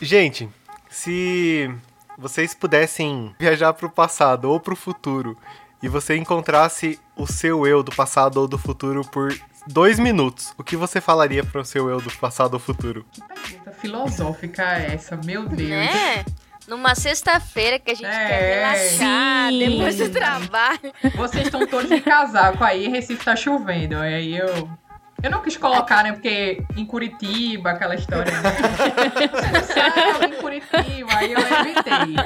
Gente, se vocês pudessem viajar pro passado ou pro futuro e você encontrasse o seu eu do passado ou do futuro por dois minutos, o que você falaria pro seu eu do passado ou futuro? Que pergunta filosófica é essa, meu Deus. Né? Numa sexta-feira que a gente É, quer relaxar sim. depois do trabalho. Vocês estão todos de casaco aí, Recife tá chovendo. Aí eu. Eu não quis colocar, né? Porque em Curitiba, aquela história, né? Céu, em Curitiba, aí eu evitei.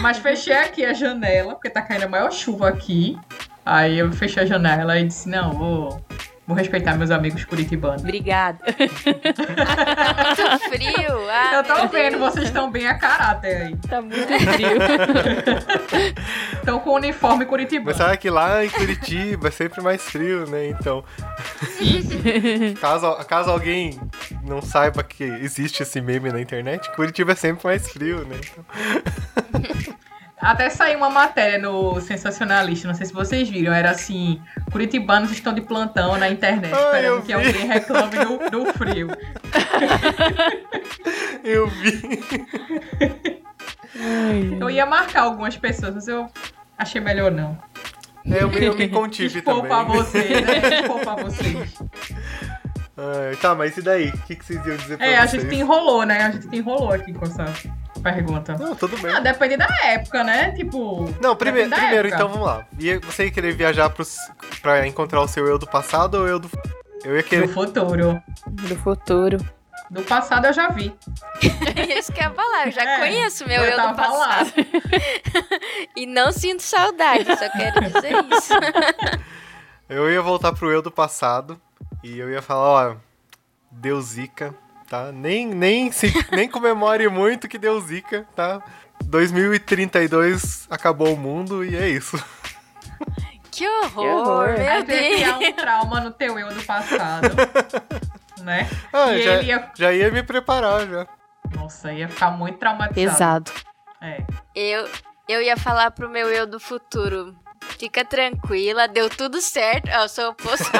Mas fechei aqui a janela, porque tá caindo a maior chuva aqui. Aí eu fechei a janela e disse, não, vou, vou respeitar meus amigos curitibanos. Obrigada. Tá muito frio. Ah, eu tô vendo, Deus. vocês estão bem a caráter aí. Tá muito frio. Estão com o uniforme Mas curitibano. sabe que lá em Curitiba é sempre mais frio, né? Então, caso, caso alguém não saiba que existe esse meme na internet, Curitiba é sempre mais frio, né? Então, Até saiu uma matéria no Sensacionalista, não sei se vocês viram, era assim, curitibanos estão de plantão na internet, eu esperando que alguém reclame do, do frio. eu vi. Eu ia marcar algumas pessoas, mas eu achei melhor não. É, eu, eu me contive também. pra vocês, né? Pra vocês. Ai, tá, mas e daí? O que, que vocês iam dizer pra É, a vocês? gente enrolou, né? A gente enrolou aqui com essa pergunta. Não, tudo bem. Ah, depende da época, né? Tipo. Não, primeiro, época. então vamos lá. Ia, você ia querer viajar pros, pra encontrar o seu eu do passado ou eu do. Eu ia Do querer. futuro. Do futuro. Do passado eu já vi. Isso que eu ia falar. Eu já É, conheço meu eu eu, do passado. e não sinto saudade, só quero dizer isso. Eu ia voltar pro eu do passado e eu ia falar, ó, deu zica, tá? Nem, nem, se, nem comemore muito que deu zica, tá? 2032 acabou o mundo e é isso. Que horror, horror. meu um trauma no teu eu do passado. né? Ah, e já, ele ia. já ia me preparar já. Nossa, ia ficar muito traumatizado. Pesado. É. Eu, eu ia falar pro meu eu do futuro. Fica tranquila, deu tudo certo. Eu sou o oposto.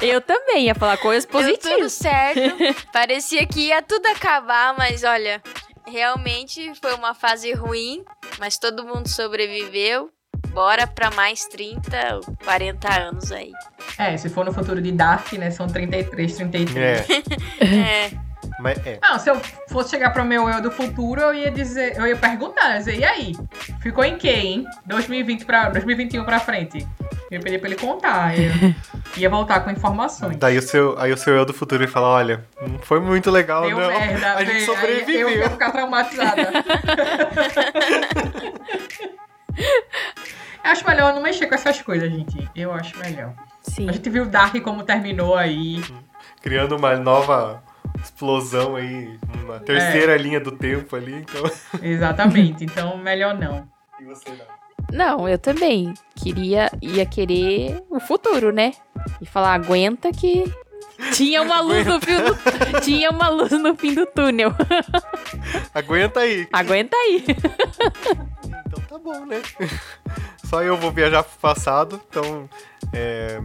Eu também ia falar coisas Deu tudo positivas. certo. Parecia que ia tudo acabar, mas olha, realmente foi uma fase ruim, mas todo mundo sobreviveu. Bora pra mais 30, 40 anos aí. É, se for no futuro de Dark, né? São 33, 33. É, É, mas é. Não, se eu fosse chegar pro meu eu do futuro, eu ia dizer, eu ia perguntar, eu ia dizer, e aí? Ficou em quê, hein? 2020 pra, 2021 pra frente. Eu ia pedir pra ele contar. Eu ia voltar com informações. Daí o seu, aí o seu eu do futuro ia falar, olha, não foi muito legal, Deu não. merda, a gente véi. Aí sobreviveu. Eu ia ficar traumatizada. acho melhor não mexer com essas coisas, gente. Eu acho melhor. Sim. A gente viu Dark como terminou aí. Criando uma nova explosão aí, uma É. terceira linha do tempo ali, então. Exatamente. Então, melhor não. E você não? Não, eu também. Queria, ia querer o futuro, né? E falar, aguenta que tinha uma luz no fim do, tinha uma luz no fim do túnel. Aguenta aí. Aguenta aí. Então tá bom, né? Só eu vou viajar pro passado, então. É,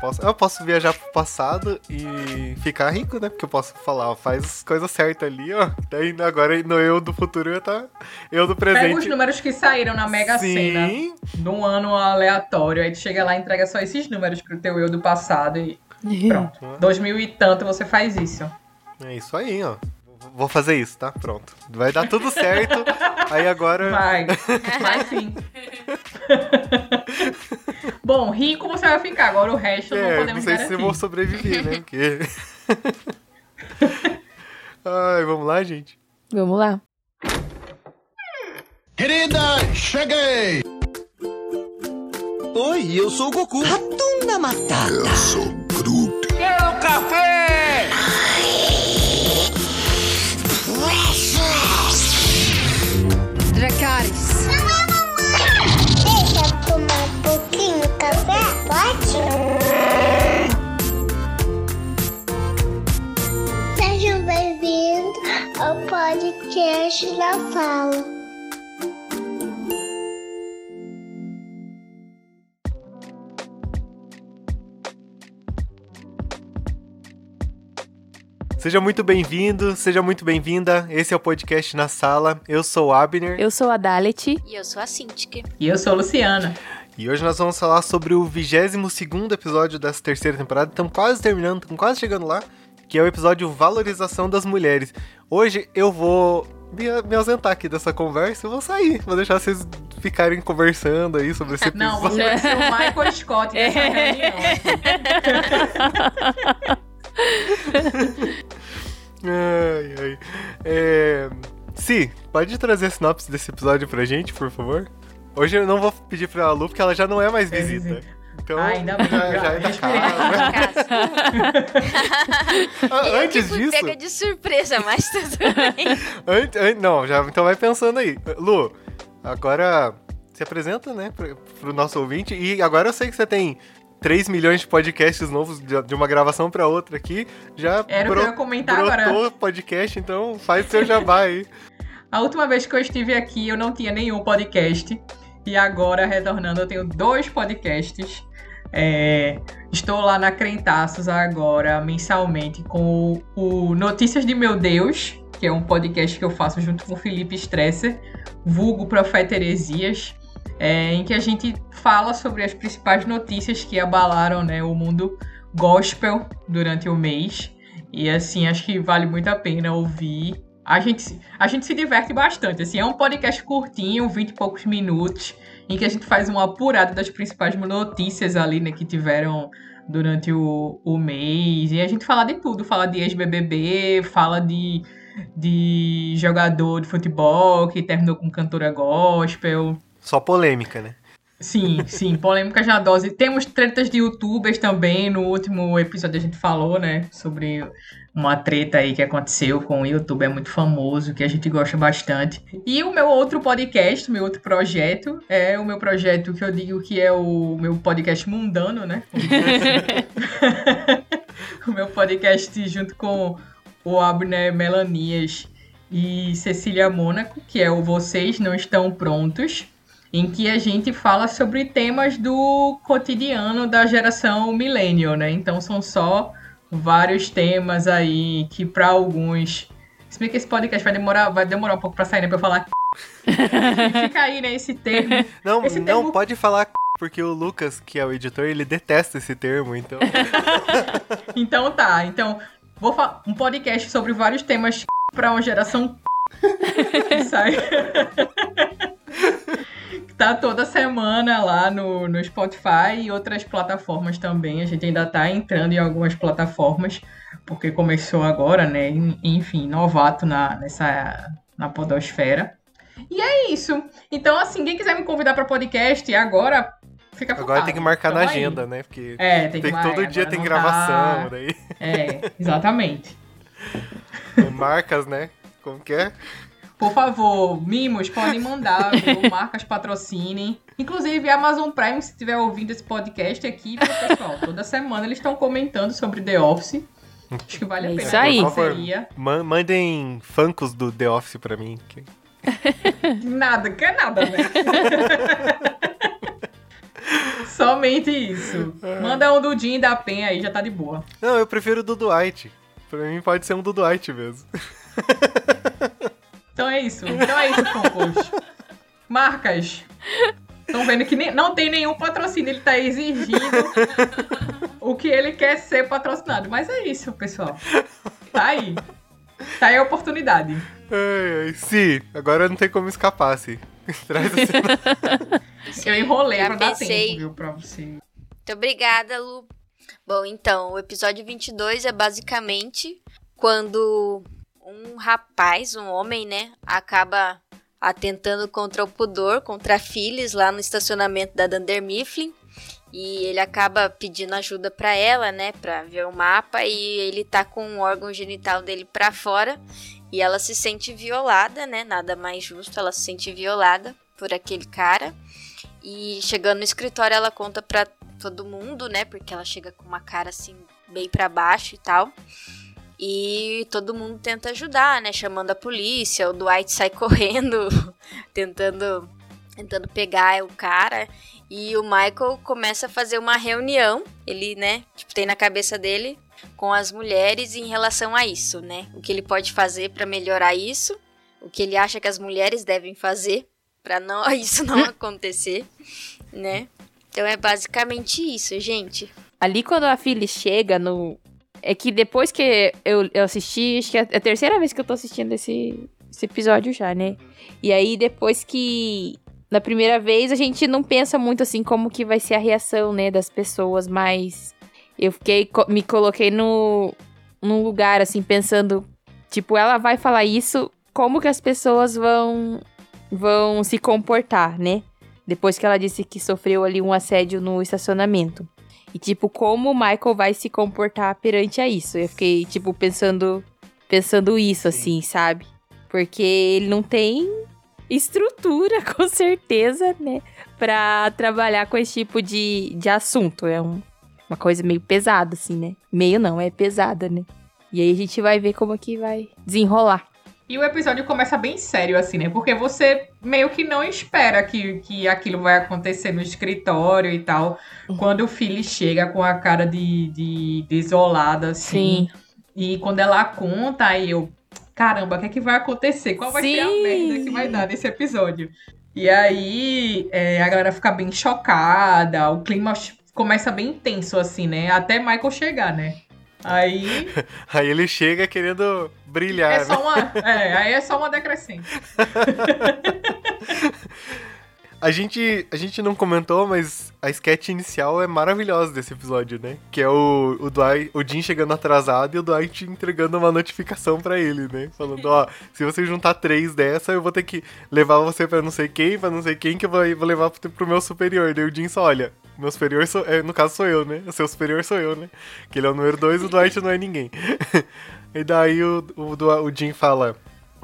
posso, eu posso viajar pro passado e ficar rico, né? Porque eu posso falar, ó, faz as coisas certas ali, ó. Daí agora no eu do futuro eu ia tá. Eu do Pega os presente. números que saíram na Mega Sena Sim. de um ano aleatório. Aí tu chega lá e entrega só esses números pro teu eu do passado e pronto. 2000 e tanto você faz isso. É isso aí, ó. Vou fazer isso, tá? Pronto. Vai dar tudo certo. aí agora. Vai. Vai sim. Bom, rico você vai ficar. Agora o resto não É, não podemos sei se garantir. eu vou sobreviver, né? Porque. Ai, vamos lá, gente. Vamos lá. Querida, cheguei! Oi, eu sou o Goku. Ratunda Matata. Eu sou Groot. Quero café! Podcast da Fala. Seja muito bem-vindo, seja muito bem-vinda. Esse é o podcast na sala. Eu sou o Abner Eu sou a Dalet. E eu sou a Cintiq. E eu sou a Luciana. e hoje nós vamos falar sobre o 22 episódio dessa terceira temporada. Estamos quase terminando, estamos quase chegando lá, que é o episódio Valorização das Mulheres. Hoje eu vou me, me ausentar aqui dessa conversa e vou sair. Vou deixar vocês ficarem conversando aí sobre esse episódio. Não, você vai ser o Michael Scott dessa reunião. Ai, ai. É... Si, pode trazer a sinopse desse episódio pra gente, por favor? Hoje eu não vou pedir pra Lu, porque ela já não é mais É, visita. Então, Ah, ainda bem, já, já já é da casa. Ah, eu Antes que fui disso, pega de surpresa, mas tudo bem. Ant- an- não, já, então vai pensando aí. Lu, agora se apresenta, né, pro, pro nosso ouvinte. E agora eu sei que você tem 3 milhões de podcasts novos de, uma gravação pra outra aqui. Já Era o que eu ia comentar brotou agora. podcast, então faz seu jabá aí. A última vez que eu estive aqui, eu não tinha nenhum podcast. E agora, retornando, eu tenho dois podcasts. É, estou lá na Crentaços agora, mensalmente, com o, o Notícias de Meu Deus, que é um podcast que eu faço junto com o Felipe Stresser, vulgo Profeta Heresias, é, em que a gente fala sobre as principais notícias que abalaram né, o mundo gospel durante o mês. E assim, acho que vale muito a pena ouvir. A gente, se- a gente se diverte bastante. Assim, é um podcast curtinho, 20 e poucos minutos, em que a gente faz uma apurada das principais notícias ali, né, que tiveram durante o, o mês. E a gente fala de tudo, fala de ex-BBB, fala de, de jogador de futebol que terminou com cantora gospel. Só polêmica, né? Sim, sim, polêmicas na dose. Temos tretas de youtubers também. No último episódio a gente falou, né, sobre uma treta aí que aconteceu com um youtuber muito famoso, que a gente gosta bastante. E o meu outro podcast, meu outro projeto, é o meu projeto que eu digo que é o meu podcast mundano, né? o meu podcast junto com o Abner Melanias e Cecília Mônaco, que é o Vocês Não Estão Prontos em que a gente fala sobre temas do cotidiano da geração millennial, né? Então são só vários temas aí que para alguns, se bem que esse podcast vai demorar, vai demorar um pouco para sair, né, para eu falar. Fica aí, né, esse termo. Não, Esse não termo- pode falar c***, porque o Lucas, que é o editor, ele detesta esse termo, então. Então tá, então vou falar um podcast sobre vários temas para uma geração que sai. Tá toda semana lá no, no Spotify e outras plataformas também. A gente ainda tá entrando em algumas plataformas, porque começou agora, né? En- Enfim, novato na, nessa na podosfera. E é isso. Então, assim, quem quiser me convidar para podcast, agora fica Agora focado. tem que marcar na Tamo aí. agenda, né? Porque É, tem, tem que que todo dia tem gravação, tá. daí É, exatamente. marcas, né? Como que é? Por favor, mimos, podem mandar, viu? Marcas patrocinem. Inclusive, a Amazon Prime, se estiver ouvindo esse podcast aqui, viu, pessoal? Toda semana eles estão comentando sobre The Office. Acho que vale a É pena. isso aí. Por favor. Ma- mandem funkos do The Office pra mim. que- Nada, que é nada, né? Somente isso. Manda um do Jim e da Pen aí, já tá de boa. Não, eu prefiro o do Dwight. Pra mim pode ser um do Dwight mesmo. É isso. Então é isso, Funkos. Marcas. Estão vendo que nem- não tem nenhum patrocínio. Ele tá exigindo o que ele quer ser patrocinado. Mas é isso, pessoal. Tá aí. Tá aí a oportunidade. Ai, ai. Si, agora não tem como escapar, Si. Traz esse... Eu enrolei pra dar pensei. tempo, viu, pra você. Muito obrigada, Lu. Bom, então, o episódio 22 é basicamente quando um rapaz, um homem, né, acaba atentando contra o pudor, contra a Phyllis lá no estacionamento da Dunder Mifflin. E ele acaba pedindo ajuda pra ela, né, pra ver o mapa e ele tá com o órgão genital dele pra fora e ela se sente violada, né? Nada mais justo, ela se sente violada por aquele cara. E chegando no escritório, ela conta pra todo mundo, né? Porque ela chega com uma cara assim, bem pra baixo e tal. E todo mundo tenta ajudar, né? Chamando a polícia, o Dwight sai correndo, tentando, tentando pegar o cara. E o Michael começa a fazer uma reunião. Ele, né, tipo, tem na cabeça dele com as mulheres em relação a isso, né? O que ele pode fazer para melhorar isso, o que ele acha que as mulheres devem fazer para não isso não acontecer, né? Então é basicamente isso, gente. Ali quando a Phyllis chega no. É que depois que eu, eu assisti, acho que é a terceira vez que eu tô assistindo esse, esse episódio já, né? E aí depois que. Na primeira vez a gente não pensa muito assim como que vai ser a reação, né, das pessoas, mas eu fiquei. Me coloquei no. num lugar, assim, pensando. Tipo, ela vai falar isso, como que as pessoas vão. vão se comportar, né? Depois que ela disse que sofreu ali um assédio no estacionamento. E, tipo, como o Michael vai se comportar perante a isso. Eu fiquei, tipo, pensando, pensando isso, assim, sabe? Porque ele não tem estrutura, com certeza, né? Pra trabalhar com esse tipo de, de assunto. É um- uma coisa meio pesada, assim, né? Meio não, é pesada, né? E aí a gente vai ver como que vai desenrolar. E o episódio começa bem sério, assim, né? Porque você meio que não espera que, que aquilo vai acontecer no escritório e tal. Quando o Philly chega com a cara de, de desolada, assim. E quando ela conta, aí eu, caramba, o que é que vai acontecer? Qual vai ser a Sim. merda que vai dar nesse episódio? E aí é, a galera fica bem chocada, o clima começa bem intenso, assim, né? Até Michael chegar, né? Aí Aí ele chega querendo brilhar, é né? só uma. É, aí é só uma decrescente. A gente, a gente não comentou, mas a sketch inicial é maravilhosa desse episódio, né? Que é o, o, Dwight, o Jim chegando atrasado e o Dwight entregando uma notificação pra ele, né? Falando, ó, se você juntar três dessa, eu vou ter que levar você pra não sei quem, pra não sei quem, que eu vou, vou levar pro, pro meu superior. Daí o Jim só, olha, meu superior sou, é, no caso sou eu, né? O seu superior sou eu, né? Que ele é o número dois, o Dwight não é ninguém. e daí o, o, o Jim fala...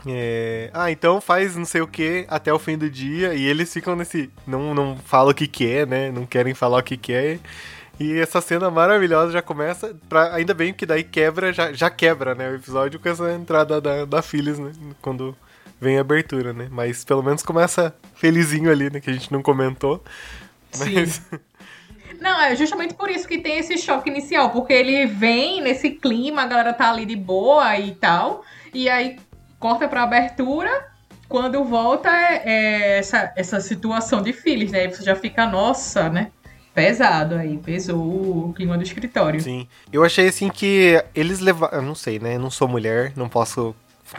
É, ah, então faz não sei o que até o fim do dia e eles ficam nesse. Não, não falam o que, que é, né? Não querem falar o que, que é. E essa cena maravilhosa já começa. Pra, ainda bem que daí quebra, já, já quebra, né? O episódio com essa entrada da, da Phyllis, né? Quando vem a abertura, né? Mas pelo menos começa felizinho ali, né? Que a gente não comentou. Mas. Não, é justamente por isso que tem esse choque inicial, porque ele vem nesse clima, a galera tá ali de boa e tal, e aí corta pra abertura, quando volta é, é essa, essa situação de Phyllis, né? Aí você já fica, nossa, né? Pesado aí, pesou o clima do escritório. Sim. Eu achei assim que eles levaram. Eu não sei, né? Eu não sou mulher, não posso.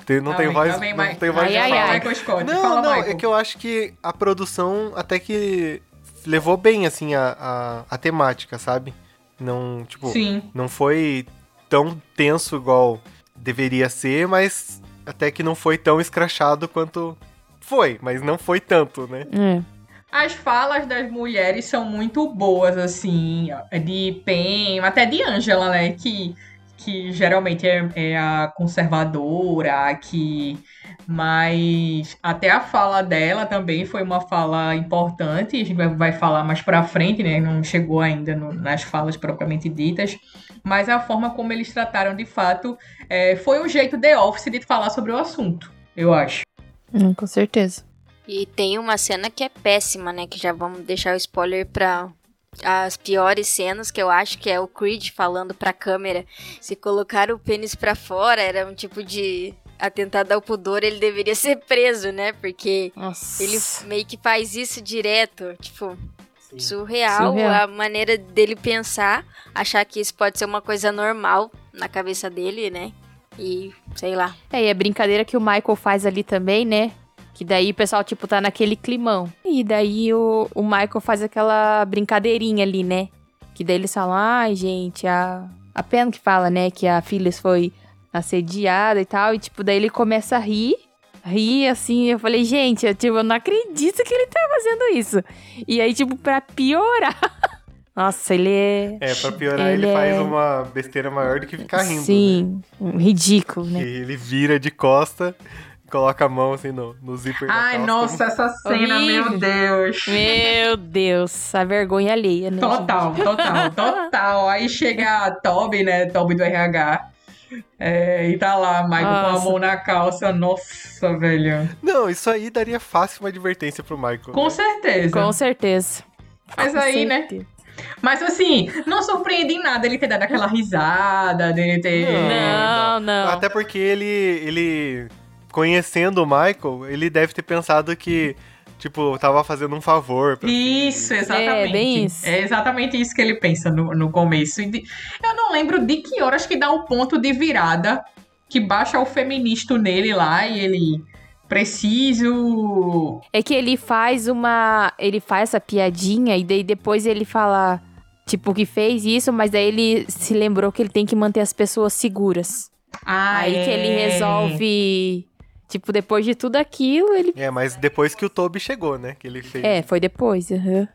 ter- não tenho vem, voz. lá vem, não tenho voz Ai, de ai, falar. Ai. Michael Scott, Não, fala, não, Michael. é que eu acho que a produção até que levou bem, assim, a, a, a temática, sabe? Não, tipo, Sim. não foi tão tenso igual deveria ser, mas até que não foi tão escrachado quanto foi, mas não foi tanto, né? É. As falas das mulheres são muito boas, assim, de Pen, até de Angela, né? Que, que geralmente é, é a conservadora, que. Mas até a fala dela também foi uma fala importante. A gente vai, falar mais pra frente, né? Não chegou ainda no- nas falas propriamente ditas. Mas a forma como eles trataram de fato é, foi um jeito The Office de falar sobre o assunto, eu acho. Hum, com certeza. E tem uma cena que é péssima, né? Que já vamos deixar o spoiler pra as piores cenas, que eu acho que é o Creed falando pra câmera. Se colocar o pênis pra fora, era um tipo de atentado ao pudor, ele deveria ser preso, né? Porque Nossa. ele meio que faz isso direto, tipo, surreal, Surreal. a maneira dele pensar, achar que isso pode ser uma coisa normal na cabeça dele, né? E sei lá. É, e a brincadeira que o Michael faz ali também, né? Que daí o pessoal, tipo, tá naquele climão. E daí o, o Michael faz aquela brincadeirinha ali, né? Que daí eles falam, ai, gente, a, a Pen que fala, né? Que a Phyllis foi assediada e tal. E, tipo, daí ele começa a rir. Rir, assim, eu falei, gente, eu, tipo, eu não acredito que ele tá fazendo isso. E aí, tipo, pra piorar... Nossa, ele é... É, pra piorar, ele, Ele faz é- uma besteira maior do que ficar rindo. Né? Sim, ridículo, Que né? ele vira de costa, coloca a mão assim no, no zíper Ai, nossa, essa cena, Horrível. meu Deus. Meu Deus, a vergonha alheia, né? Total, total, total. Aí chega a Toby, né? Toby do RH. é, e tá lá, Michael com a Nossa. mão na calça. Nossa, velho. Não, isso aí daria fácil uma advertência pro Michael. Com né? certeza. Com certeza. Mas Com aí, né? certeza. Mas assim, não surpreende em nada ele ter dado aquela risada, dele ter. Não, não. Até porque ele, ele, conhecendo o Michael, ele deve ter pensado que, tipo, tava fazendo um favor. pra Isso, exatamente. É, bem isso. É exatamente isso que ele pensa no, no começo. Eu não lembro de que horas que dá o ponto de virada que baixa o feminista nele lá e ele. Preciso. É que ele faz uma. Ele faz essa piadinha e daí depois ele fala, tipo, que fez isso, mas daí ele se lembrou que ele tem que manter as pessoas seguras. Ah, Aí que ele é. resolve. Tipo, depois de tudo aquilo, ele. É, mas depois que o Toby chegou, né? Que ele fez. É, foi depois. aham.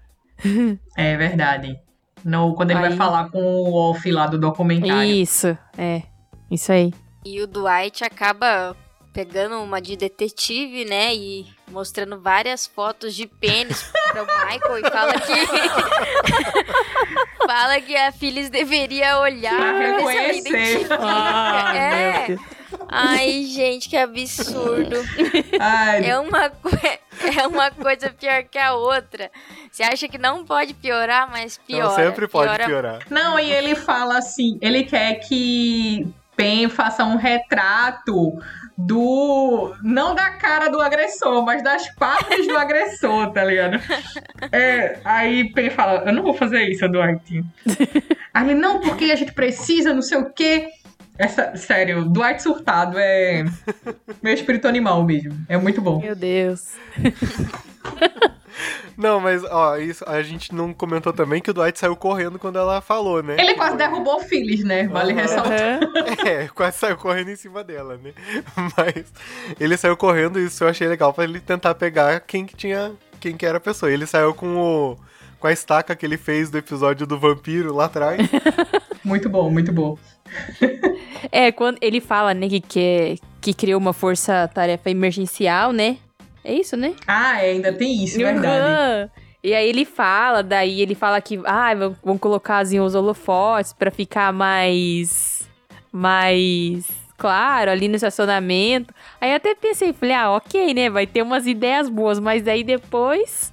É verdade. No, quando ele vai Aí- falar com o off lá do documentário. Isso, é. Isso aí. E o Dwight acaba pegando uma de detetive, né? E mostrando várias fotos de pênis pro Michael e fala que. fala que a Phyllis deveria olhar Pra ver se ela reconhecer. identifica. Ah, é. Ai, gente, que absurdo. Ai, É uma, co- é uma coisa pior que a outra. Você acha que não pode piorar, mas piora. Não, sempre pode Piora piorar. Não, e ele fala assim, ele quer que Pen faça um retrato do. Não da cara do agressor, mas das partes do agressor, tá ligado? É, aí Pen fala, eu não vou fazer isso, Dwight. Aí ele, não, porque a gente precisa, não sei o quê. Essa, sério, Dwight surtado é meu espírito animal mesmo. É muito bom. Meu Deus. Não, mas, ó, isso, a gente não comentou também que o Dwight saiu correndo quando ela falou, né? Ele quase derrubou o Phyllis, né? Vale Aham. ressaltar. É, quase saiu correndo em cima dela, né? Mas ele saiu correndo e isso eu achei legal pra ele tentar pegar quem que tinha. quem que era a pessoa. Ele saiu com o. com a estaca que ele fez do episódio do vampiro lá atrás. Muito bom, muito bom. É, quando ele fala, né, que, quer, que criou uma força-tarefa emergencial, né? É isso, né? Ah, é, ainda tem isso, verdade. Aham. E aí ele fala, daí ele fala que, ah, vão- colocar assim, os holofotes pra ficar mais. mais claro ali no estacionamento. Aí eu até pensei, falei, ah, ok, né? Vai ter umas ideias boas, mas daí depois.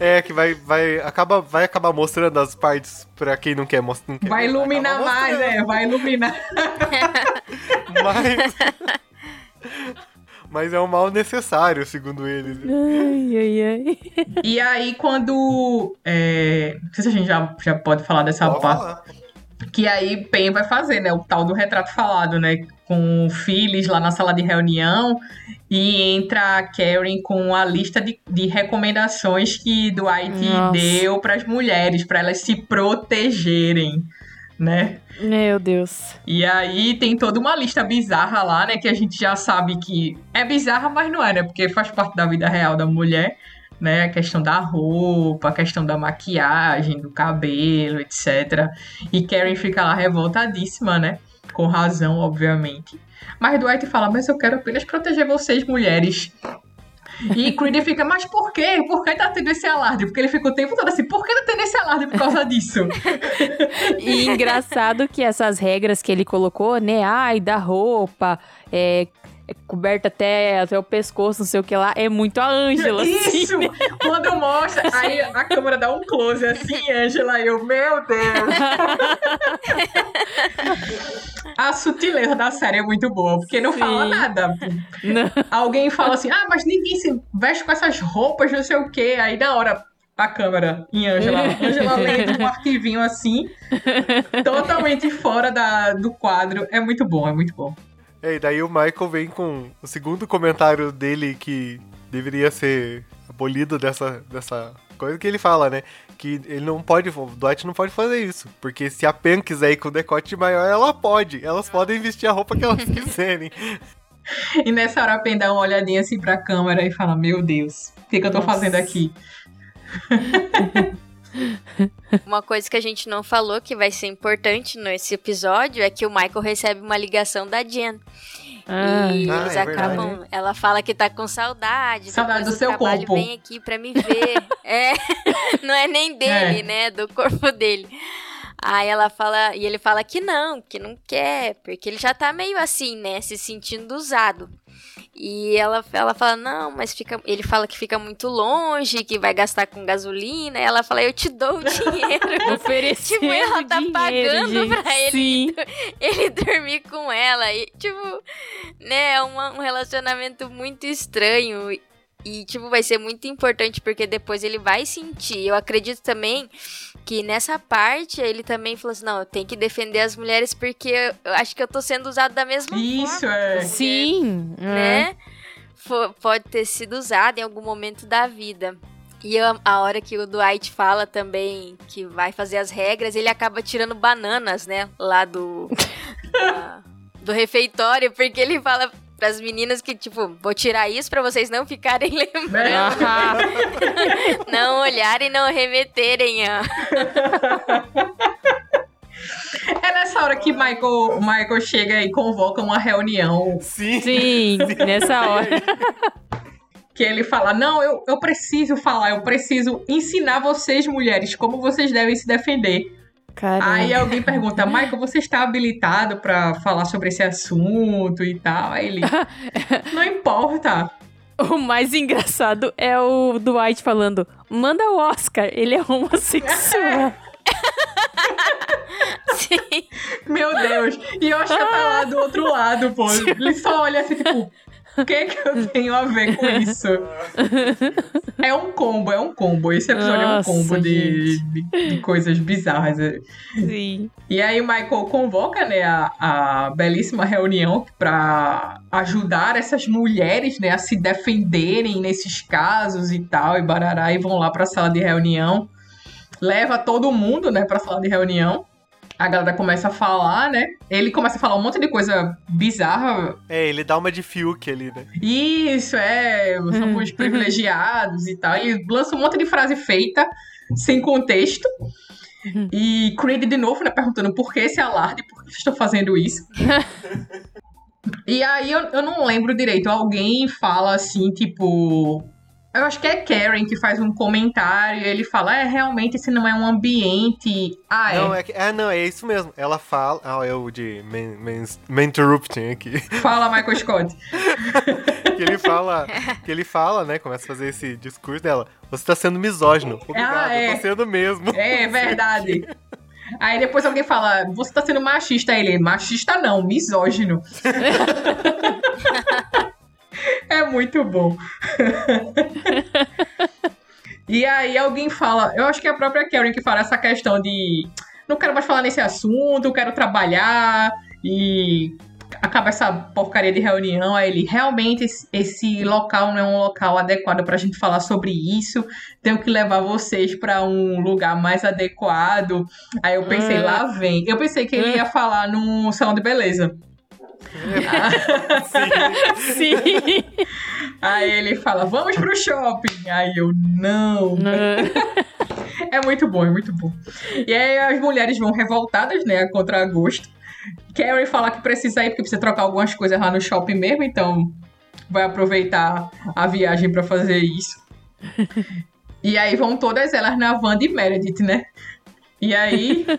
É, que vai, vai, acaba, vai acabar mostrando as partes pra quem não quer mostrar. Vai iluminar mais, é, vai iluminar. Mas. Mas é um mal necessário, segundo ele. né? Ai, ai, ai. E aí, quando. é, não sei se a gente já, já pode falar dessa Pode parte. falar. Que aí Pen vai fazer, né? O tal do retrato falado, né? Com o Phyllis lá na sala de reunião. E entra a Karen com a lista de, de recomendações que Dwight Nossa. deu para as mulheres, para elas se protegerem, né? Meu Deus. E aí tem toda uma lista bizarra lá, né? Que a gente já sabe que é bizarra, mas não é, né? Porque faz parte da vida real da mulher, né? A questão da roupa, a questão da maquiagem, do cabelo, etc. E Karen fica lá revoltadíssima, né? Com razão, obviamente. Mas Dwight fala, mas eu quero apenas proteger vocês, mulheres. E Creed fica, mas por quê? Por que tá tendo esse alarde? Porque ele fica o tempo todo assim, por que tá tendo esse alarde por causa disso? E engraçado que essas regras que ele colocou, né? Ai, da roupa, é, é coberta até, até o pescoço, não sei o que lá, é muito a Ângela. assim, Isso! né? Quando mostra, aí a câmera dá um close assim, Angela, e eu, meu Deus! a sutileza da série é muito boa, porque não fala Sim. nada. Não. Alguém fala assim, ah, mas ninguém se veste com essas roupas, não sei o quê. Aí na hora a câmera em Angela, Angela lendo um arquivinho assim, totalmente fora da, do quadro. É muito bom, é muito bom. É, e daí o Michael vem com o segundo comentário dele que deveria ser abolido dessa, dessa coisa que ele fala, né? Que ele não pode, o Dwight não pode fazer isso. Porque se a Pen quiser ir com decote maior, ela pode. Elas podem vestir a roupa que elas quiserem. E nessa hora a Pen dá uma olhadinha assim pra câmera e fala, meu Deus, o que, que eu tô Nossa. fazendo aqui? Uma coisa que a gente não falou que vai ser importante nesse episódio é que o Michael recebe uma ligação da Jen. Ah, e Ah, eles é acabam. Ela fala que tá com saudade. Saudade depois do seu trabalho, corpo. Vem aqui pra me ver. é, não é nem dele, É. né? Do corpo dele. Aí ela fala, e ele fala que não, que não quer, porque ele já tá meio assim, né, se sentindo usado. E ela, ela fala, não, mas fica. Ele fala que fica muito longe, que vai gastar com gasolina. E ela fala, eu te dou o dinheiro. Oferecendo tipo, ela tá dinheiro, pagando gente. pra ele, Sim. ele dormir com ela. E, tipo, né, é um relacionamento muito estranho. E, tipo, vai ser muito importante porque depois ele vai sentir. Eu acredito também que nessa parte ele também falou assim: não, eu tenho que defender as mulheres porque eu acho que eu tô sendo usado da mesma Isso, forma. é. Sim. é. Né? Fo- pode ter sido usado em algum momento da vida. E a, a hora que o Dwight fala também que vai fazer as regras, ele acaba tirando bananas, né? Lá do. da- do refeitório, porque ele fala pras meninas que, tipo, vou tirar isso pra vocês não ficarem lembrando, não olharem, não remeterem. ó. É nessa hora que Michael, Michael chega e convoca uma reunião Sim. sim, nessa hora. que ele fala: Não, eu, eu preciso falar, eu preciso ensinar vocês, mulheres, como vocês devem se defender. Caramba. Aí alguém pergunta: Michael, você está habilitado pra falar sobre esse assunto e tal? Aí ele: Não importa. O mais engraçado é o Dwight falando: manda o Oscar, ele é homossexual. Sim. Meu Deus. E eu acho que tá lá do outro lado, pô. Ele só olha assim, tipo. O que que eu tenho a ver com isso? É um combo, é um combo. Esse episódio Nossa, é um combo de, de, de coisas bizarras. Sim. E aí o Michael convoca, né, a, a belíssima reunião pra ajudar essas mulheres, né, a se defenderem nesses casos e tal, e barará, e vão lá pra sala de reunião. Leva todo mundo, né, pra sala de reunião. A galera começa a falar, né? Ele começa a falar um monte de coisa bizarra. É, ele dá uma de Fiuk ali, né? Isso, é, somos privilegiados e tal. Ele lança um monte de frase feita, sem contexto. E Creed de novo, né, perguntando por que esse alarde, por que vocês estão fazendo isso? e aí eu, eu não lembro direito, alguém fala assim, tipo. Eu acho que é Karen que faz um comentário e ele fala: é, realmente esse não é um ambiente. Ah, é. Não, é, é, não, é isso mesmo. Ela fala. Ah, é o de Man, man, man Interrupting aqui. Fala, Michael Scott. que ele fala. Que ele fala, né? Começa a fazer esse discurso dela. Você tá sendo misógino. Obrigado, Ah, é. eu tô sendo mesmo. É verdade. Aí depois alguém fala, você tá sendo machista. Aí Ele, machista não, misógino. é muito bom. e aí alguém fala, eu acho que é a própria Karen que fala essa questão de não quero mais falar nesse assunto, quero trabalhar e acaba essa porcaria de reunião. Aí ele, realmente esse, local não é um local adequado pra gente falar sobre isso tenho que levar vocês pra um lugar mais adequado. Aí eu pensei, Ah. lá vem. Eu pensei que ele ia falar num salão de beleza. Sim. Aí ele fala, vamos pro shopping. Aí eu, não. É muito bom, é muito bom. E aí as mulheres vão revoltadas, né, contra agosto. Carrie fala que precisa ir porque precisa trocar algumas coisas lá no shopping mesmo, então vai aproveitar a viagem pra fazer isso. E aí vão todas elas na van de Meredith, né? E aí,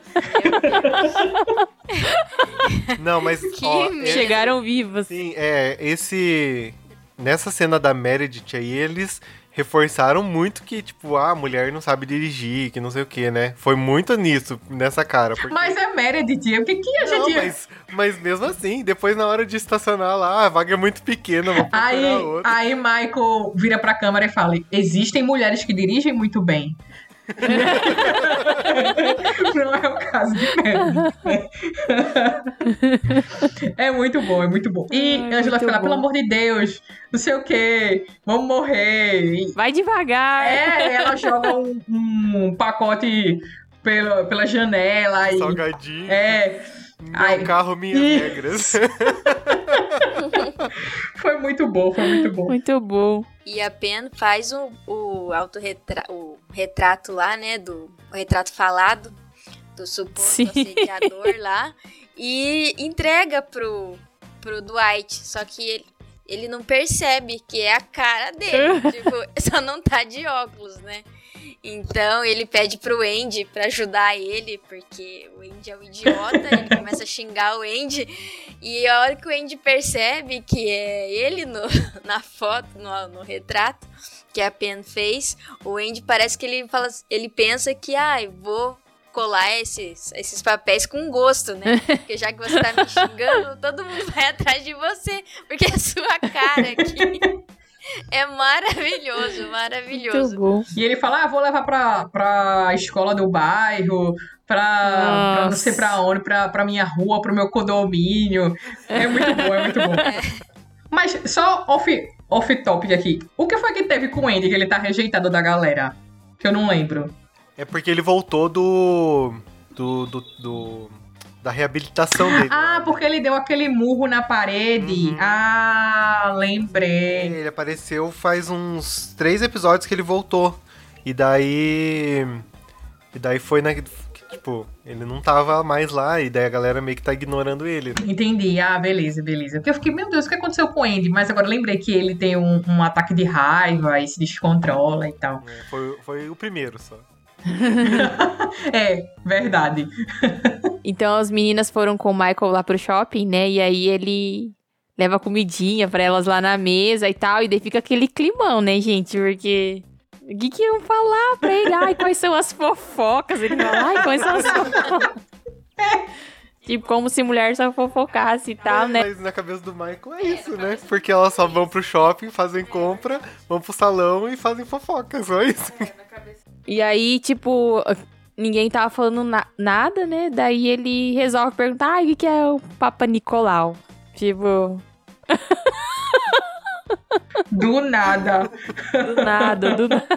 Não, mas. ó, Que é- Chegaram vivos. Sim, é, esse. Nessa cena da Meredith aí, eles reforçaram muito que, tipo, ah, a mulher não sabe dirigir, que não sei o que, né? Foi muito nisso, nessa cara. Porque... mas é Meredith, o que que a Não, gente... mas, mas mesmo assim, depois na hora de estacionar lá, a vaga é muito pequena, vou Aí, outra. aí Michael vira pra câmera e fala: Existem mulheres que dirigem muito bem. Não é o caso de Meredith. É muito bom, é muito bom. E Ai, Angela fala: bom. pelo amor de Deus, não sei o que, vamos morrer. E- Vai devagar. é, ela joga um, um pacote pela, pela janela. E, Salgadinho. é, Meu ai. carro, minhas regras. foi muito bom, foi muito bom. Muito bom. E a Pen faz o, o autorretrato, o retrato lá, né? Do o retrato falado do suposto Sim. assediador lá. E entrega pro, pro Dwight. Só que ele, ele não percebe que é a cara dele. tipo, só não tá de óculos, né? Então ele pede pro Andy pra ajudar ele, porque o Andy é um idiota, ele começa a xingar o Andy. E a hora que o Andy percebe que é ele no, na foto, no, no retrato que a Pen fez, o Andy parece que ele fala, ele pensa que, ah, eu vou colar esses, esses papéis com gosto, né? Porque já que você tá me xingando, todo mundo vai atrás de você, porque a sua cara aqui é maravilhoso, Muito maravilhoso. bom. E ele fala, ah, vou levar pra, pra escola do bairro, pra, pra não sei pra onde, pra, pra minha rua, pro meu condomínio. É muito bom, é muito bom. Mas só off, off topic aqui. O que foi que teve com o Andy que ele tá rejeitado da galera? Que eu não lembro. É porque ele voltou do. do. do. do- da reabilitação dele. Ah, porque ele deu aquele murro na parede. Uhum. Ah, lembrei. Ele apareceu faz uns três episódios que ele voltou. E daí. E daí foi na. Tipo, ele não tava mais lá, e daí a galera meio que tá ignorando ele. né? Entendi. Ah, beleza, beleza. Porque eu fiquei, meu Deus, o que aconteceu com o Andy? Mas agora lembrei que ele tem um, um ataque de raiva e se descontrola e tal. É, Foi, foi o primeiro só. É, verdade. Então as meninas foram com o Michael lá pro shopping, né? E aí ele leva comidinha pra elas lá na mesa e tal. E daí fica aquele climão, né, gente? Porque. O que, que iam falar pra ele? Ai, quais são as fofocas? Ele fala, ai, quais são as fofocas? tipo, como se mulher só fofocasse e tal, né? Mas na cabeça do Michael é isso, né? Porque elas só vão pro shopping, fazem compra, vão pro salão e fazem fofoca, só isso. E aí, tipo, ninguém tava falando na- nada, né? Daí ele resolve perguntar, ai, o que, que é o Papa Nicolau? Tipo, Do nada. do nada, do nada.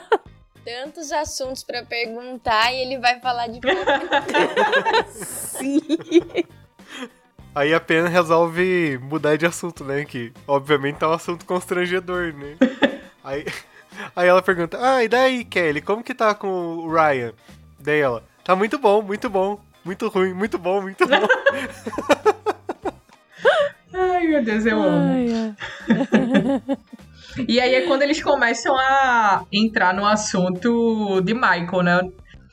Tantos assuntos pra perguntar e ele vai falar de Sim. Aí a Pena resolve mudar de assunto, né? Que obviamente tá um assunto constrangedor, né? Aí, aí ela pergunta: Ah, e daí, Kelly, como que tá com o Ryan? Daí ela: Tá muito bom, muito bom, muito ruim, muito bom, muito bom. Ai, meu Deus, eu amo. Ai, ai. E aí é quando eles começam a entrar no assunto de Michael, né?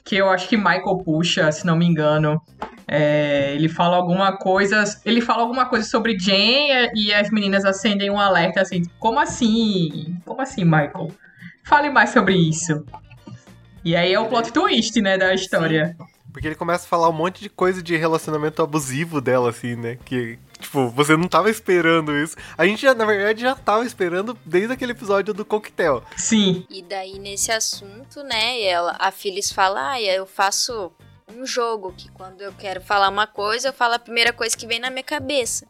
Que eu acho que Michael puxa, se não me engano. É, ele fala alguma coisa. Ele fala alguma coisa sobre Jane e as meninas acendem um alerta assim, como assim? Como assim, Michael? Fale mais sobre isso. E aí é o plot twist, né, da história. Porque ele começa a falar um monte de coisa de relacionamento abusivo dela, assim, né? Que, tipo, você não tava esperando isso. A gente, já, na verdade, já tava esperando desde aquele episódio do coquetel. Sim. E daí, nesse assunto, né, ela, a Phyllis fala, ah, eu faço um jogo que quando eu quero falar uma coisa, eu falo a primeira coisa que vem na minha cabeça.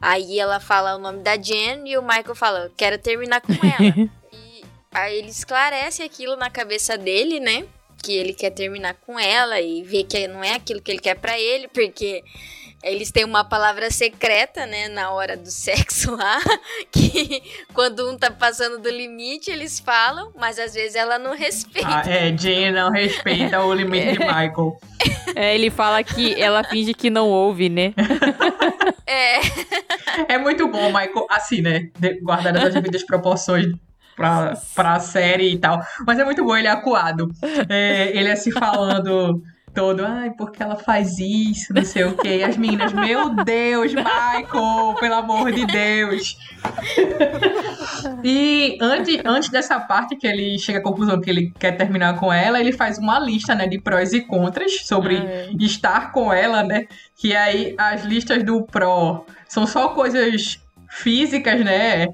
Aí ela fala o nome da Jen e o Michael fala, eu quero terminar com ela. aí ele esclarece aquilo na cabeça dele, né? Que ele quer terminar com ela e vê que não é aquilo que ele quer pra ele, porque eles têm uma palavra secreta, né, na hora do sexo lá, que quando um tá passando do limite, eles falam, mas às vezes ela não respeita. Ah, é, Jane não respeita o limite de Michael. É, ele fala que ela finge que não ouve, né? É, É muito bom, Michael, assim, né? de- Guardadas as devidas proporções pra, pra série e tal. Mas é muito bom ele acuado. É, ele assim falando todo, ai, porque ela faz isso, não sei o quê. E as meninas, meu Deus, Michael, pelo amor de Deus. E antes, antes dessa parte que ele chega à conclusão que ele quer terminar com ela, ele faz uma lista, né, de prós e contras sobre Ai. estar com ela, né? Que aí as listas do pró são só coisas físicas, né?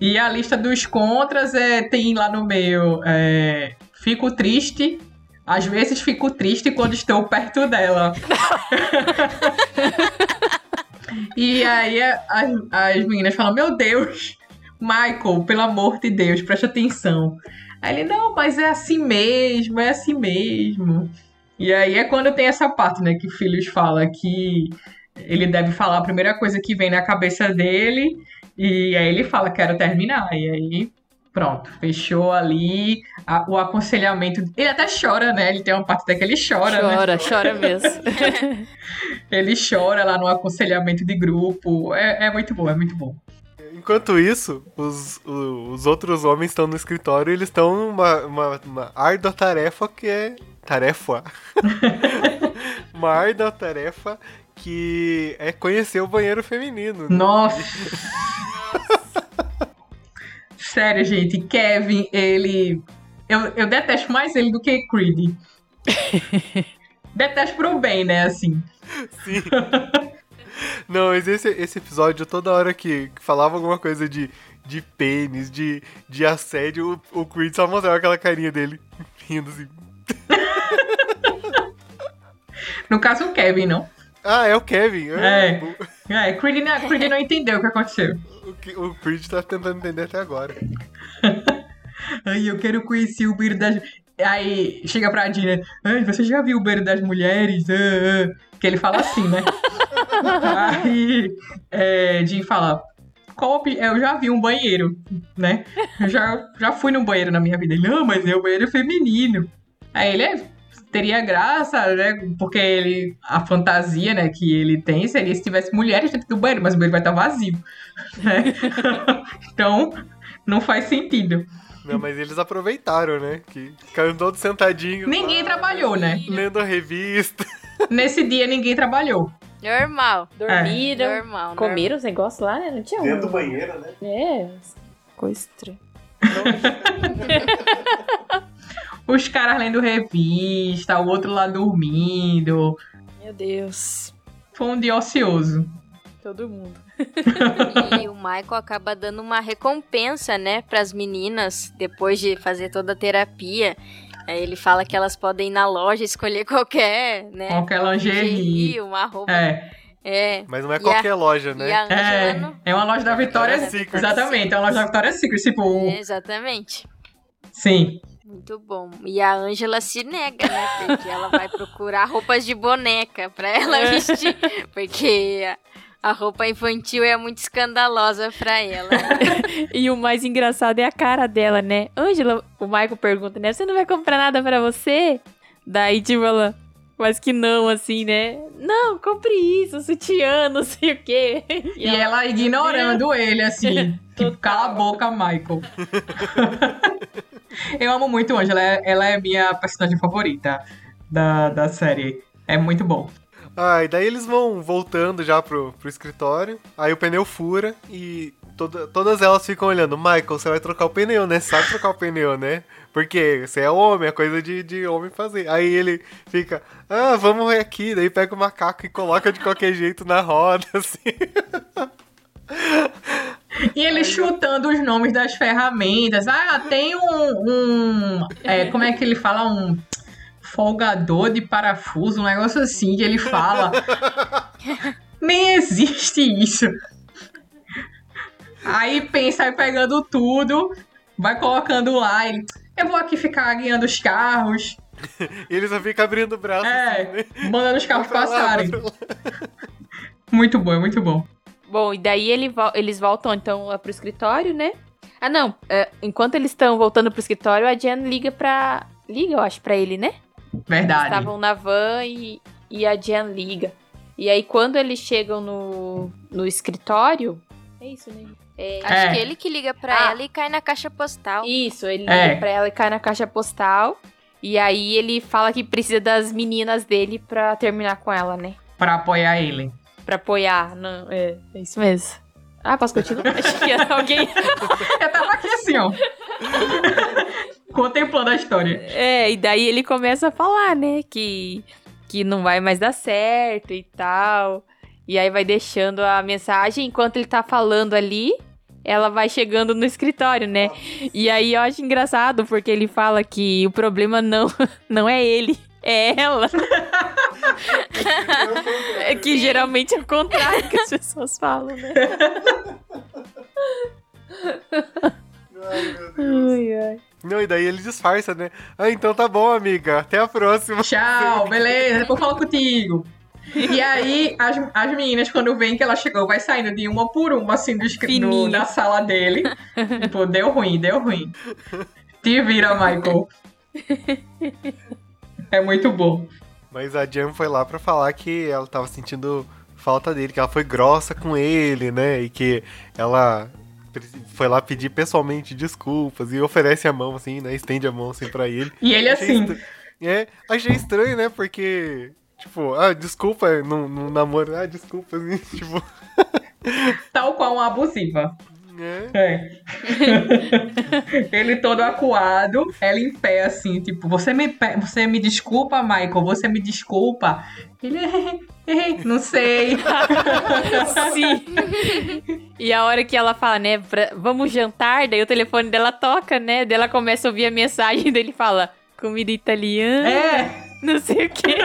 E a lista dos contras é, tem lá no meio. é, fico triste. Às vezes fico triste quando estou perto dela. e aí as, as meninas falam: Meu Deus, Michael, pelo amor de Deus, preste atenção. Aí ele: Não, mas é assim mesmo, é assim mesmo. E aí é quando tem essa parte, né, que o Filhos fala que ele deve falar a primeira coisa que vem na cabeça dele. E aí ele fala, quero terminar. E aí, pronto, fechou ali a- o aconselhamento. Ele até chora, né? Ele tem uma parte até que ele chora, né? Chora, chora mesmo. Ele chora lá no aconselhamento de grupo. É, é muito bom, é muito bom. Enquanto isso, os, os outros homens estão no escritório e eles estão numa uma, uma árdua tarefa que é. Tarefa. uma árdua tarefa que é conhecer o banheiro feminino. né? Nossa! Sério, gente, Kevin, ele. Eu, eu detesto mais ele do que Creed. detesto pro bem, né? Assim. Sim. Não, mas esse, esse episódio, toda hora que, que falava alguma coisa de, de pênis, de, de assédio, o, o Creed só mostrava aquela carinha dele rindo assim. No caso, o Kevin, não. Ah, é o Kevin. É. O, É, Creed não, Creed não entendeu o que aconteceu. o, que- o Creed tá tentando entender até agora. Ai, eu quero conhecer o banheiro das. Aí chega pra Dina. Ai, você já viu o banheiro das mulheres? Ah, ah." Que ele fala assim, né? Aí é, Jean fala. Qual Eu já vi um banheiro, né? Eu já, já fui num banheiro na minha vida. Ele, não, mas é o banheiro feminino. Aí ele é, teria graça, né? Porque ele, a fantasia, né, que ele tem seria se tivesse mulheres dentro do banheiro, mas o banheiro vai estar vazio. Né? então, não faz sentido. Não, mas eles aproveitaram, né? Que ficaram todos sentadinhos. Ninguém lá, trabalhou, né? Lendo a revista. Nesse dia ninguém trabalhou. Normal. Dormiram, Normal. comeram os negócios lá, né? Não tinha um. banheiro, né? É, coisa estranha. Os caras lendo revista, o outro lá dormindo. Meu Deus. Foi um dia ocioso. Todo mundo. E o Michael acaba dando uma recompensa, né, pras meninas, depois de fazer toda a terapia. Aí ele fala que elas podem ir na loja escolher qualquer, né? Qualquer lingerie. uma roupa. É, É. Mas não é E qualquer loja, E né? a é. É uma loja da Vitória. Secret. Exatamente, é uma loja da Vitória Secret. Tipo, É, exatamente. sim. Muito bom. E a Ângela se nega, né? Porque ela vai procurar roupas de boneca pra ela vestir. Porque a, roupa infantil é muito escandalosa pra ela. E o mais engraçado é a cara dela, né? Ângela, o Michael pergunta, né? Você não vai comprar nada pra você? Daí, tipo, ela... Mas que não, assim, né? Não, compre isso, sutiã, não sei o quê. E ela ignorando ele, assim. tipo, cala a boca, Michael. Eu amo muito Angela. Ela é- Ela é minha personagem favorita da, da série. É muito bom. Ah, e daí eles vão voltando já pro, pro escritório. Aí o pneu fura e toda- todas elas ficam olhando. Michael, você vai trocar o pneu, né? Sabe trocar o pneu, né? Porque você é homem, é coisa de, de homem fazer. Aí ele fica, ah, vamos aqui. Daí pega o macaco e coloca de qualquer jeito na roda, assim. E ele chutando os nomes das ferramentas. Ah, tem um. um é, como é que ele fala? Um folgador de parafuso, um negócio assim que ele fala. Nem existe isso. Aí pensa, vai pegando tudo, vai colocando lá. Ele, eu vou aqui ficar guiando os carros, ele só fica abrindo o braço assim, é, né? mandando os carros lá, passarem. Muito bom, é muito bom. Bom, e daí ele vo- eles voltam, então, lá pro escritório, né? Ah, não. é, enquanto eles estão voltando pro escritório, a Jen liga pra... Liga, eu acho, pra ele, né? Verdade. Estavam na van e, e a Jen liga. E aí, quando eles chegam no, no escritório... É isso, né? É, Acho É. que ele que liga pra Ah. ela e cai na caixa postal. Isso, ele liga É. pra ela e cai na caixa postal. E aí ele fala que precisa das meninas dele pra terminar com ela, né? Pra apoiar ele. Pra apoiar. Não, é, é isso mesmo. Ah, posso continuar? Acho que era alguém. Eu tava aqui assim, ó. Contemplando a história. É, e daí ele começa a falar, né? Que, que não vai mais dar certo e tal. E aí vai deixando a mensagem enquanto ele tá falando ali. Ela vai chegando no escritório, né? E aí eu acho engraçado porque ele fala que o problema não, não é ele, é ela. É que geralmente é o contrário que as pessoas falam, né? Ai, meu Deus. Ai, ai. Não, e daí ele disfarça, né? Ah, então tá bom, amiga. Até a próxima. Tchau, beleza, depois eu falo contigo. E aí, as, as meninas, quando veem que ela chegou, vai saindo de uma por uma, assim, do Fininha. da sala dele. tipo, deu ruim, deu ruim. Te vira, Michael. É muito bom. Mas a Jam foi lá pra falar que ela tava sentindo falta dele, que ela foi grossa com ele, né? E que ela foi lá pedir pessoalmente desculpas e oferece a mão, assim, né? Estende a mão, assim, pra ele. E ele Achei assim, É, achei estranho, né? Porque, tipo, ah, desculpa no, no namoro, ah, desculpa, assim, tipo, tal qual uma abusiva. É. É. ele todo acuado, ela em pé, assim, tipo, você me, você me desculpa, Michael, você me desculpa. Ele, não sei. Sim. e a hora que ela fala, né, pra- vamos jantar, daí o telefone dela toca, né? Daí ela começa a ouvir a mensagem dele fala, comida italiana, É, não sei o quê.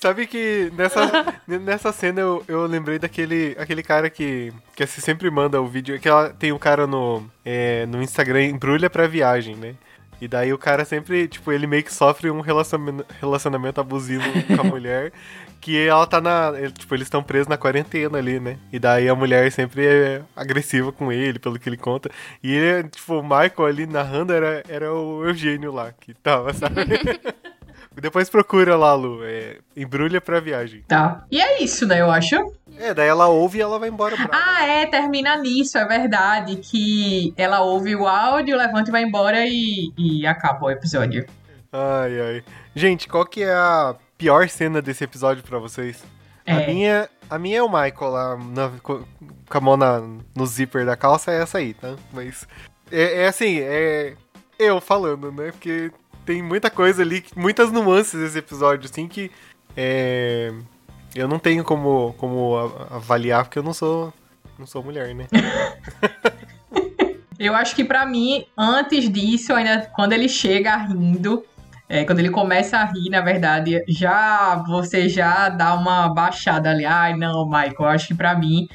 Sabe que nessa, nessa cena eu, eu lembrei daquele aquele cara que, que assim, sempre manda o vídeo. Que ela, tem um cara no, é, no Instagram, embrulha pra viagem, né? E daí o cara sempre, tipo, ele meio que sofre um relacionamento, relacionamento abusivo com a mulher. Que ela tá na. Tipo, eles estão presos na quarentena ali, né? E daí a mulher sempre é agressiva com ele, pelo que ele conta. E ele, tipo, o Michael ali narrando era, era o Eugênio lá que tava, sabe? Depois procura lá, Lu. É, embrulha pra viagem. tá. E é isso, né, eu acho. É, daí ela ouve e ela vai embora pra. Ah, é, termina nisso, é verdade. Que ela ouve o áudio, levanta e vai embora e, e acaba o episódio. Ai, ai. Gente, qual que é a pior cena desse episódio pra vocês? A, É. minha, a minha é o Michael lá, na- co- com a mão na- no zíper da calça, é essa aí, tá? Mas é, é assim, é eu falando, né? Porque tem muita coisa ali, muitas nuances desse episódio, assim, que é, eu não tenho como, como avaliar, porque eu não sou, não sou mulher, né? Eu acho que pra mim, antes disso, ainda quando ele chega rindo, é, quando ele começa a rir, na verdade, já você já dá uma baixada ali. Ai, não, Michael, acho que pra mim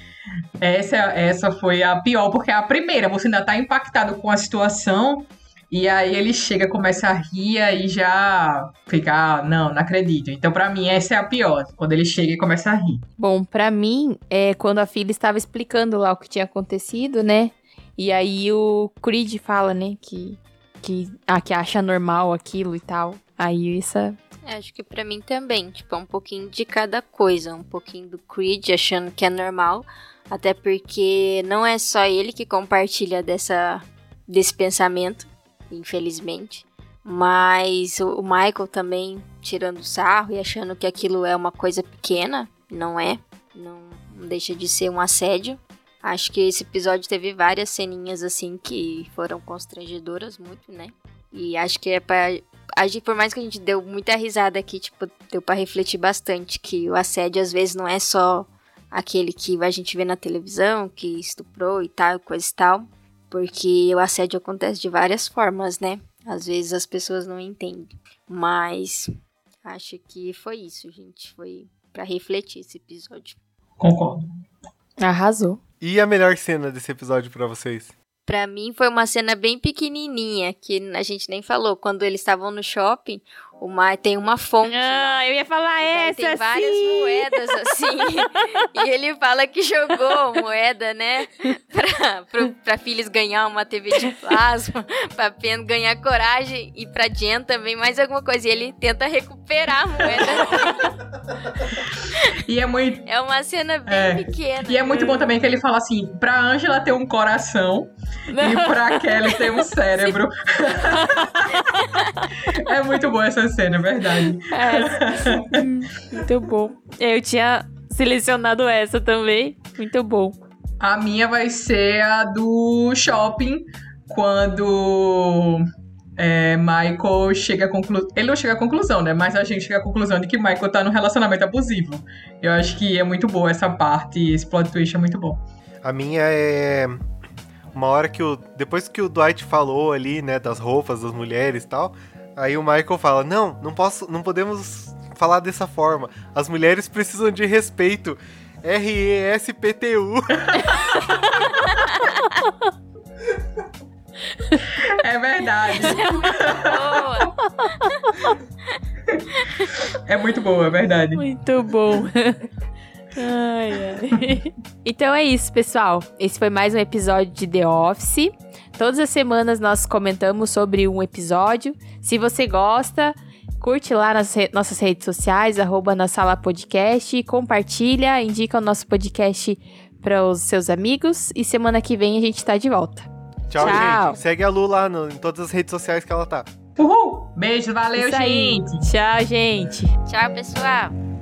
essa, essa foi a pior, porque é a primeira, você ainda tá impactado com a situação. E aí ele chega, começa a rir e já fica, ah, não, não acredito. Então, pra mim, essa é a pior. Quando ele chega e começa a rir. Bom, pra mim, é quando a filha estava explicando lá o que tinha acontecido, né? E aí o Creed fala, né, que que, ah, que acha normal aquilo e tal. Aí essa É, Acho que pra mim também, tipo, é um pouquinho de cada coisa, um pouquinho do Creed achando que é normal, até porque não é só ele que compartilha dessa desse pensamento, infelizmente, mas o Michael também tirando sarro e achando que aquilo é uma coisa pequena, não é, não, deixa de ser um assédio. Acho que esse episódio teve várias ceninhas assim que foram constrangedoras muito, né? E acho que é pra a gente, por mais que a gente deu muita risada aqui, tipo, deu pra refletir bastante que o assédio às vezes não é só aquele que a gente vê na televisão, que estuprou e tal, coisa e tal, porque o assédio acontece de várias formas, né? Às vezes as pessoas não entendem, mas acho que foi isso, gente, foi pra refletir esse episódio. Concordo. arrasou. E a melhor cena desse episódio pra vocês? Pra mim foi uma cena bem pequenininha, que a gente nem falou. Quando eles estavam no shopping, o mar tem uma fonte. lá. Ah, eu ia falar E daí essa, tem várias sim. moedas assim. e ele fala que jogou moeda, né? Pra, pra filhos ganhar uma TV de plasma, pra Pen ganhar coragem e pra Jen também mais alguma coisa. E ele tenta recuperar a moeda. E é muito. É uma cena bem É. pequena. E é muito bom também que ele fala assim: pra Angela ter um coração e pra Kelly ter um cérebro. é muito boa essa cena, é verdade. É, muito bom. Eu tinha selecionado essa também. Muito bom. A minha vai ser a do shopping, quando é, Michael chega a conclusão. Ele não chega à conclusão, né? Mas a gente chega à conclusão de que Michael tá num relacionamento abusivo. Eu acho que é muito boa essa parte, esse plot twist é muito bom. A minha é uma hora que o depois que o Dwight falou ali, né, das roupas das mulheres e tal, aí o Michael fala: "Não, não posso, não podemos falar dessa forma. As mulheres precisam de respeito." R E S P T U. É verdade. É muito boa, é verdade. Muito bom. Ai, ai. Então é isso, pessoal. Esse foi mais um episódio de The Office. Todas as semanas nós comentamos sobre um episódio. Se você gosta, curte lá nas re- nossas redes sociais, arroba na sala podcast, compartilha, indica o nosso podcast para os seus amigos e semana que vem a gente tá de volta. Tchau, Tchau. gente. Segue a Lu lá no- em todas as redes sociais que ela tá. Uhul! Beijo, valeu, Isso aí. gente! Tchau, gente. Tchau, pessoal.